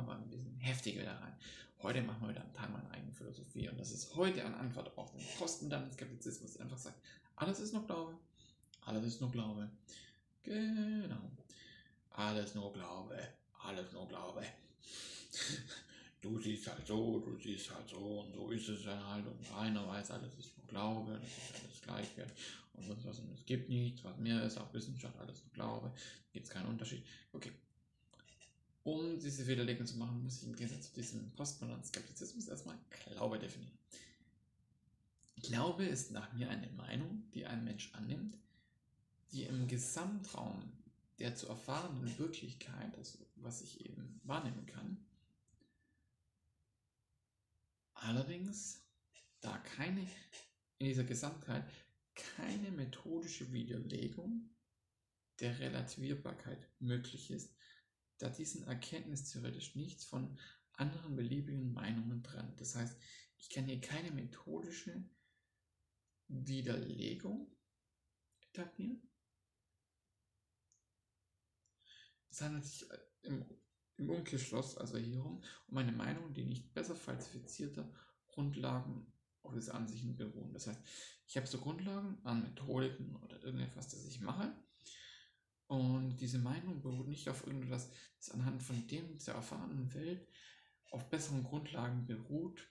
wir mal ein bisschen heftiger da rein. Heute machen wir wieder einen Teil meiner eigenen Philosophie und das ist heute eine Antwort auf den postmodernen Skeptizismus, der einfach sagt, alles ist nur Glaube, alles ist nur Glaube. Genau. Alles nur Glaube, alles nur Glaube. Du siehst halt so, du siehst halt so und so ist es dann halt und einer weiß, alles ist nur Glaube, das ist alles gleichwertig und sonst was und es gibt nichts, was mehr ist, auch Wissenschaft, alles nur Glaube, gibt es keinen Unterschied. Okay, um diese Widerlegung zu machen, muss ich im Gegensatz zu diesem postmodernen Skeptizismus erstmal Glaube definieren. Glaube ist nach mir eine Meinung, die ein Mensch annimmt, die im Gesamtraum der zu erfahrenen Wirklichkeit, also was ich eben wahrnehmen kann, allerdings da keine in dieser Gesamtheit keine methodische Widerlegung der Relativierbarkeit möglich ist, da diesen erkenntnistheoretisch nichts von anderen beliebigen Meinungen trennt. Das heißt, ich kann hier keine methodische Widerlegung etablieren. Es handelt sich im, im Umkehrschluss, also hierum, um eine Meinung, die nicht besser falsifizierter Grundlagen auf diese Ansichten beruhen. Das heißt, ich habe so Grundlagen an Methodiken oder irgendetwas, das ich mache und diese Meinung beruht nicht auf irgendwas, das anhand von dem der erfahrenen Welt auf besseren Grundlagen beruht,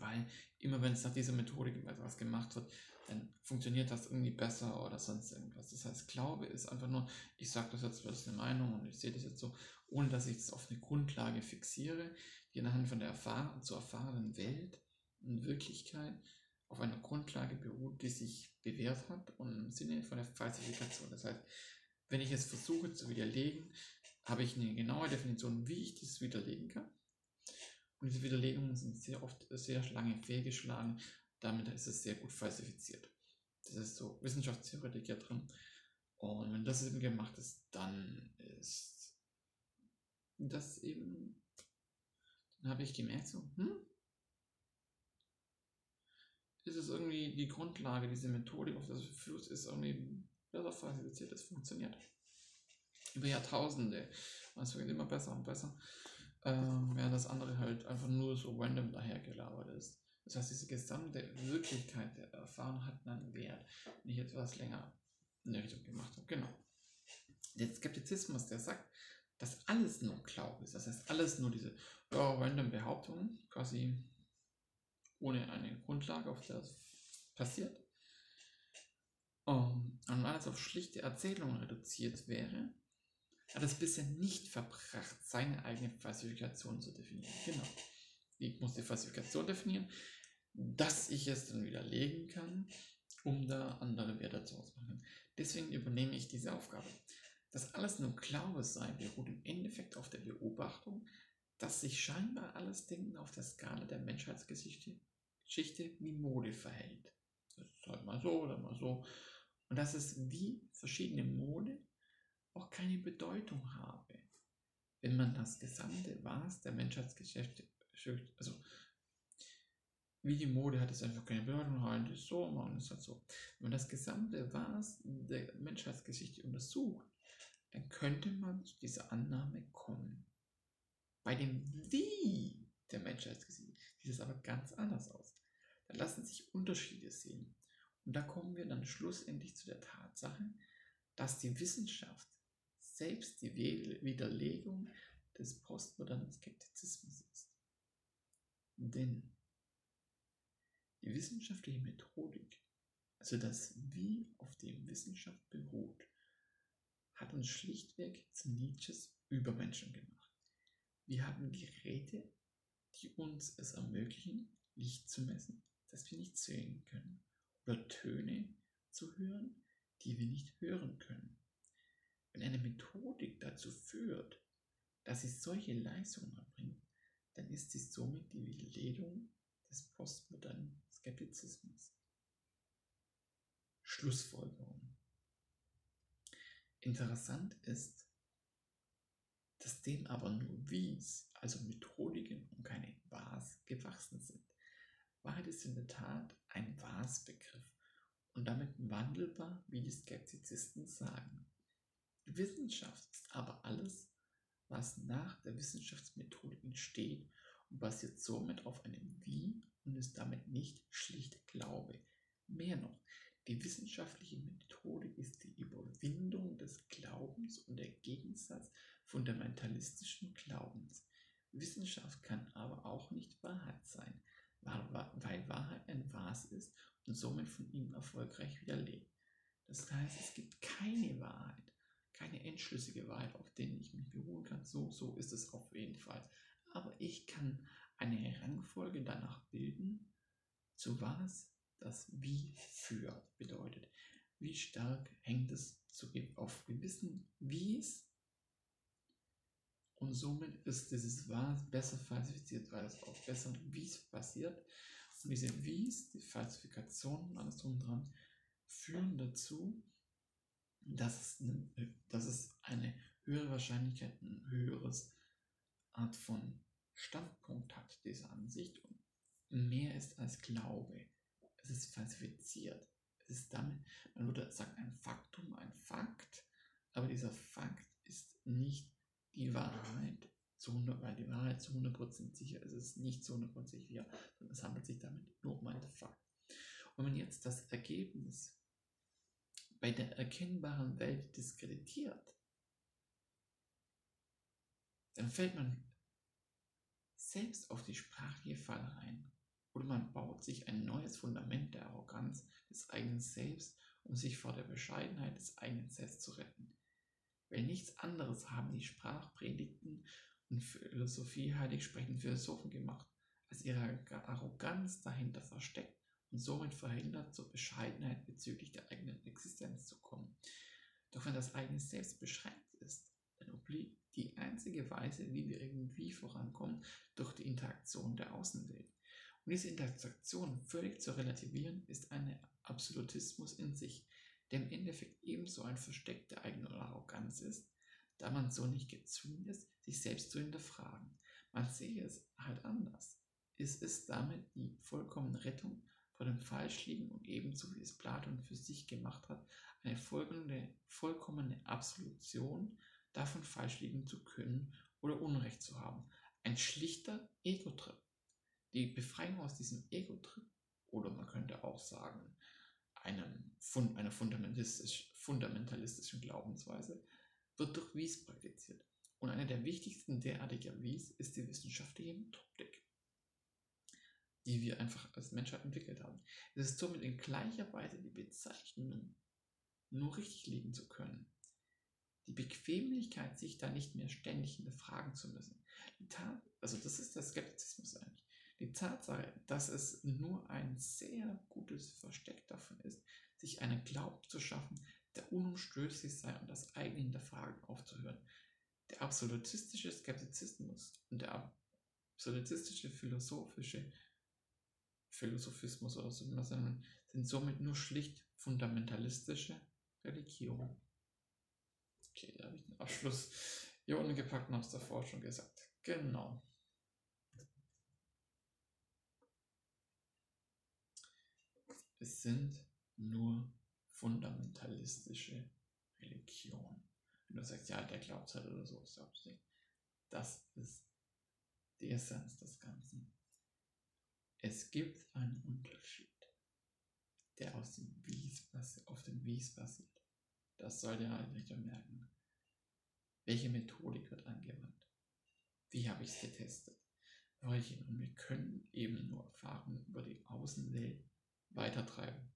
weil immer wenn es nach dieser Methodik etwas gemacht wird, dann funktioniert das irgendwie besser oder sonst irgendwas. Das heißt, Glaube ist einfach nur, ich sage das jetzt, das ist eine Meinung und ich sehe das jetzt so, ohne dass ich es auf eine Grundlage fixiere, die anhand von der erfahren, zu erfahrenen Welt und Wirklichkeit auf einer Grundlage beruht, die sich bewährt hat und im Sinne von der Falsifikation. Das heißt, wenn ich es versuche zu widerlegen, habe ich eine genaue Definition, wie ich das widerlegen kann. Und diese Widerlegungen sind sehr oft sehr lange fehlgeschlagen. Damit ist es sehr gut falsifiziert. Das ist so Wissenschaftstheoretik ja drin. Und wenn das eben gemacht ist, dann ist das eben, dann habe ich gemerkt, so, hm, ist es irgendwie die Grundlage, diese Methodik, auf das Fluss ist irgendwie besser falsifiziert, es funktioniert. Über Jahrtausende. Und es wird immer besser und besser. Ähm, während das andere halt einfach nur so random dahergelabert ist. Das heißt, diese gesamte Wirklichkeit der Erfahrung hat einen Wert. Wenn ich etwas länger in der Richtung gemacht habe. Genau. Der Skeptizismus, der sagt, dass alles nur Glaube ist. Das heißt, alles nur diese ja, random Behauptungen, quasi ohne eine Grundlage, auf der es passiert. Um, und alles auf schlichte Erzählungen reduziert wäre, hat es bisher nicht verbracht, seine eigene Falsifikation zu definieren. Genau. Ich muss die Falsifikation definieren, dass ich es dann widerlegen kann, um da andere Werte zu ausmachen. Deswegen übernehme ich diese Aufgabe. Dass alles nur Glaube sei, beruht im Endeffekt auf der Beobachtung, dass sich scheinbar alles Denken auf der Skala der Menschheitsgeschichte Geschichte wie Mode verhält. Das ist halt mal so oder mal so. Und dass es wie verschiedene Mode auch keine Bedeutung habe, wenn man das gesamte Was der Menschheitsgeschichte, also wie die Mode hat es einfach keine Bedeutung, halt ist so, man ist halt so. Wenn man das gesamte Was der Menschheitsgeschichte untersucht, dann könnte man zu dieser Annahme kommen. Bei dem Wie der Menschheitsgeschichte sieht es aber ganz anders aus. Da lassen sich Unterschiede sehen. Und da kommen wir dann schlussendlich zu der Tatsache, dass die Wissenschaft selbst die Widerlegung des postmodernen Skeptizismus ist. Denn die wissenschaftliche Methodik, also das Wie, auf dem Wissenschaft beruht, hat uns schlichtweg zu Nietzsches Übermenschen gemacht. Wir haben Geräte, die uns es ermöglichen, Licht zu messen, das wir nicht sehen können oder Töne zu hören, die wir nicht hören können. Wenn eine Methodik dazu führt, dass sie solche Leistungen erbringt, dann ist sie somit die Widerlegung des postmodernen Skeptizismus. Schlussfolgerung. Interessant ist, dass dem aber nur Wies, also Methodiken und keine Was gewachsen sind. Wahrheit ist in der Tat ein Was-Begriff und damit wandelbar, wie die Skeptizisten sagen. Die Wissenschaft ist aber alles, was nach der Wissenschaftsmethode entsteht und basiert somit auf einem Wie und ist damit nicht schlicht Glaube. Mehr noch, die wissenschaftliche Methode ist die Überwindung des Glaubens und der Gegensatz fundamentalistischen Glaubens. Wissenschaft kann aber auch nicht Wahrheit sein, weil Wahrheit ein Was ist und somit von ihm erfolgreich widerlegt. Das heißt, es gibt keine Wahrheit, keine endschlüssige Wahrheit, auf denen ich mich beruhen kann. So, so ist es auf jeden Fall. Aber ich kann eine Rangfolge danach bilden, zu was das Wie führt bedeutet. Wie stark hängt es auf gewissen Wies und somit ist dieses Was besser falsifiziert, weil es auf besseren Wies basiert. Und diese Wies, die Falsifikation und alles drum dran, führen dazu, dass es, eine, dass es eine höhere Wahrscheinlichkeit, ein höheres Art von Standpunkt hat, diese Ansicht und mehr ist als Glaube. Es ist falsifiziert. Es ist damit, man würde sagen, ein Faktum, ein Fakt, aber dieser Fakt ist nicht die Wahrheit zu 100, weil die Wahrheit zu 100% sicher ist, ist nicht zu 100% sicher, sondern es handelt sich damit nur um einen Fakt. Und wenn man jetzt das Ergebnis bei der erkennbaren Welt diskreditiert, dann fällt man selbst auf die sprachliche Falle rein. Oder man baut sich ein neues Fundament der Arroganz des eigenen Selbst, um sich vor der Bescheidenheit des eigenen Selbst zu retten. Weil nichts anderes haben die Sprachpredigten und Philosophie heilig sprechenden Philosophen gemacht, als ihre Arroganz dahinter versteckt und somit verhindert, zur Bescheidenheit bezüglich der eigenen Existenz zu kommen. Doch wenn das eigene Selbst beschränkt ist, dann obliegt die einzige Weise, wie wir irgendwie vorankommen, durch die Interaktion der Außenwelt. Diese Interaktion völlig zu relativieren, ist ein Absolutismus in sich, der im Endeffekt ebenso ein Versteck der eigenen Arroganz ist, da man so nicht gezwungen ist, sich selbst zu hinterfragen. Man sehe es halt anders. Es ist damit die vollkommene Rettung vor dem Falschliegen und ebenso wie es Platon für sich gemacht hat, eine vollkommene, vollkommene Absolution davon falsch liegen zu können oder Unrecht zu haben. Ein schlichter Ego-Trip. Die Befreiung aus diesem Ego-Trip, oder man könnte auch sagen, einem, einer fundamentalistisch, fundamentalistischen Glaubensweise, wird durch Wies praktiziert. Und eine der wichtigsten derartiger Wies ist die wissenschaftliche Methodik, die wir einfach als Menschheit entwickelt haben. Es ist somit in gleicher Weise die Bezeichnung, nur richtig legen zu können. Die Bequemlichkeit, sich da nicht mehr ständig hinterfragen zu müssen. Also das ist der Skeptizismus eigentlich. Die Tatsache, dass es nur ein sehr gutes Versteck davon ist, sich einen Glauben zu schaffen, der unumstößlich sei und das eigene Hinterfragen aufzuhören. Der absolutistische Skeptizismus und der absolutistische philosophische Philosophismus oder so sind somit nur schlicht fundamentalistische Religion. Okay, da habe ich den Abschluss hier unten gepackt und es davor schon gesagt. Genau. Es sind nur fundamentalistische Religionen. Wenn du sagst, ja, der glaubt halt oder so, das ist die Essenz des Ganzen. Es gibt einen Unterschied, der aus dem Wies, auf dem Wies basiert. Das soll der Einrichter merken. Welche Methodik wird angewandt? Wie habe ich es getestet? Und wir können eben nur Erfahrungen über die Außenwelt weitertreiben.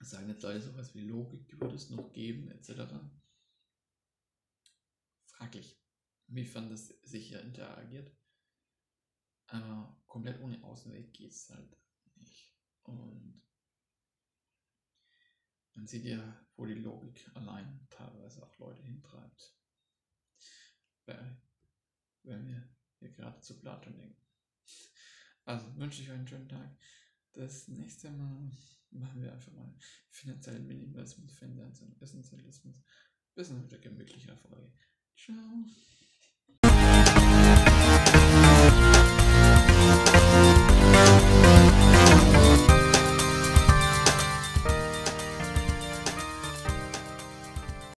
Sagen jetzt Leute sowas wie Logik, würde es noch geben, etc. Fraglich, inwiefern das sicher interagiert. Aber komplett ohne Außenwelt geht es halt nicht. Und man sieht ja, wo die Logik allein teilweise auch Leute hintreibt. Wenn wir hier gerade zu Platon denken. Also wünsche ich euch einen schönen Tag. Das nächste Mal machen wir einfach mal finanziellen Minimalismus, finanziellen Essentialismus. Bis dann wieder gemütlicher Folge. Ciao.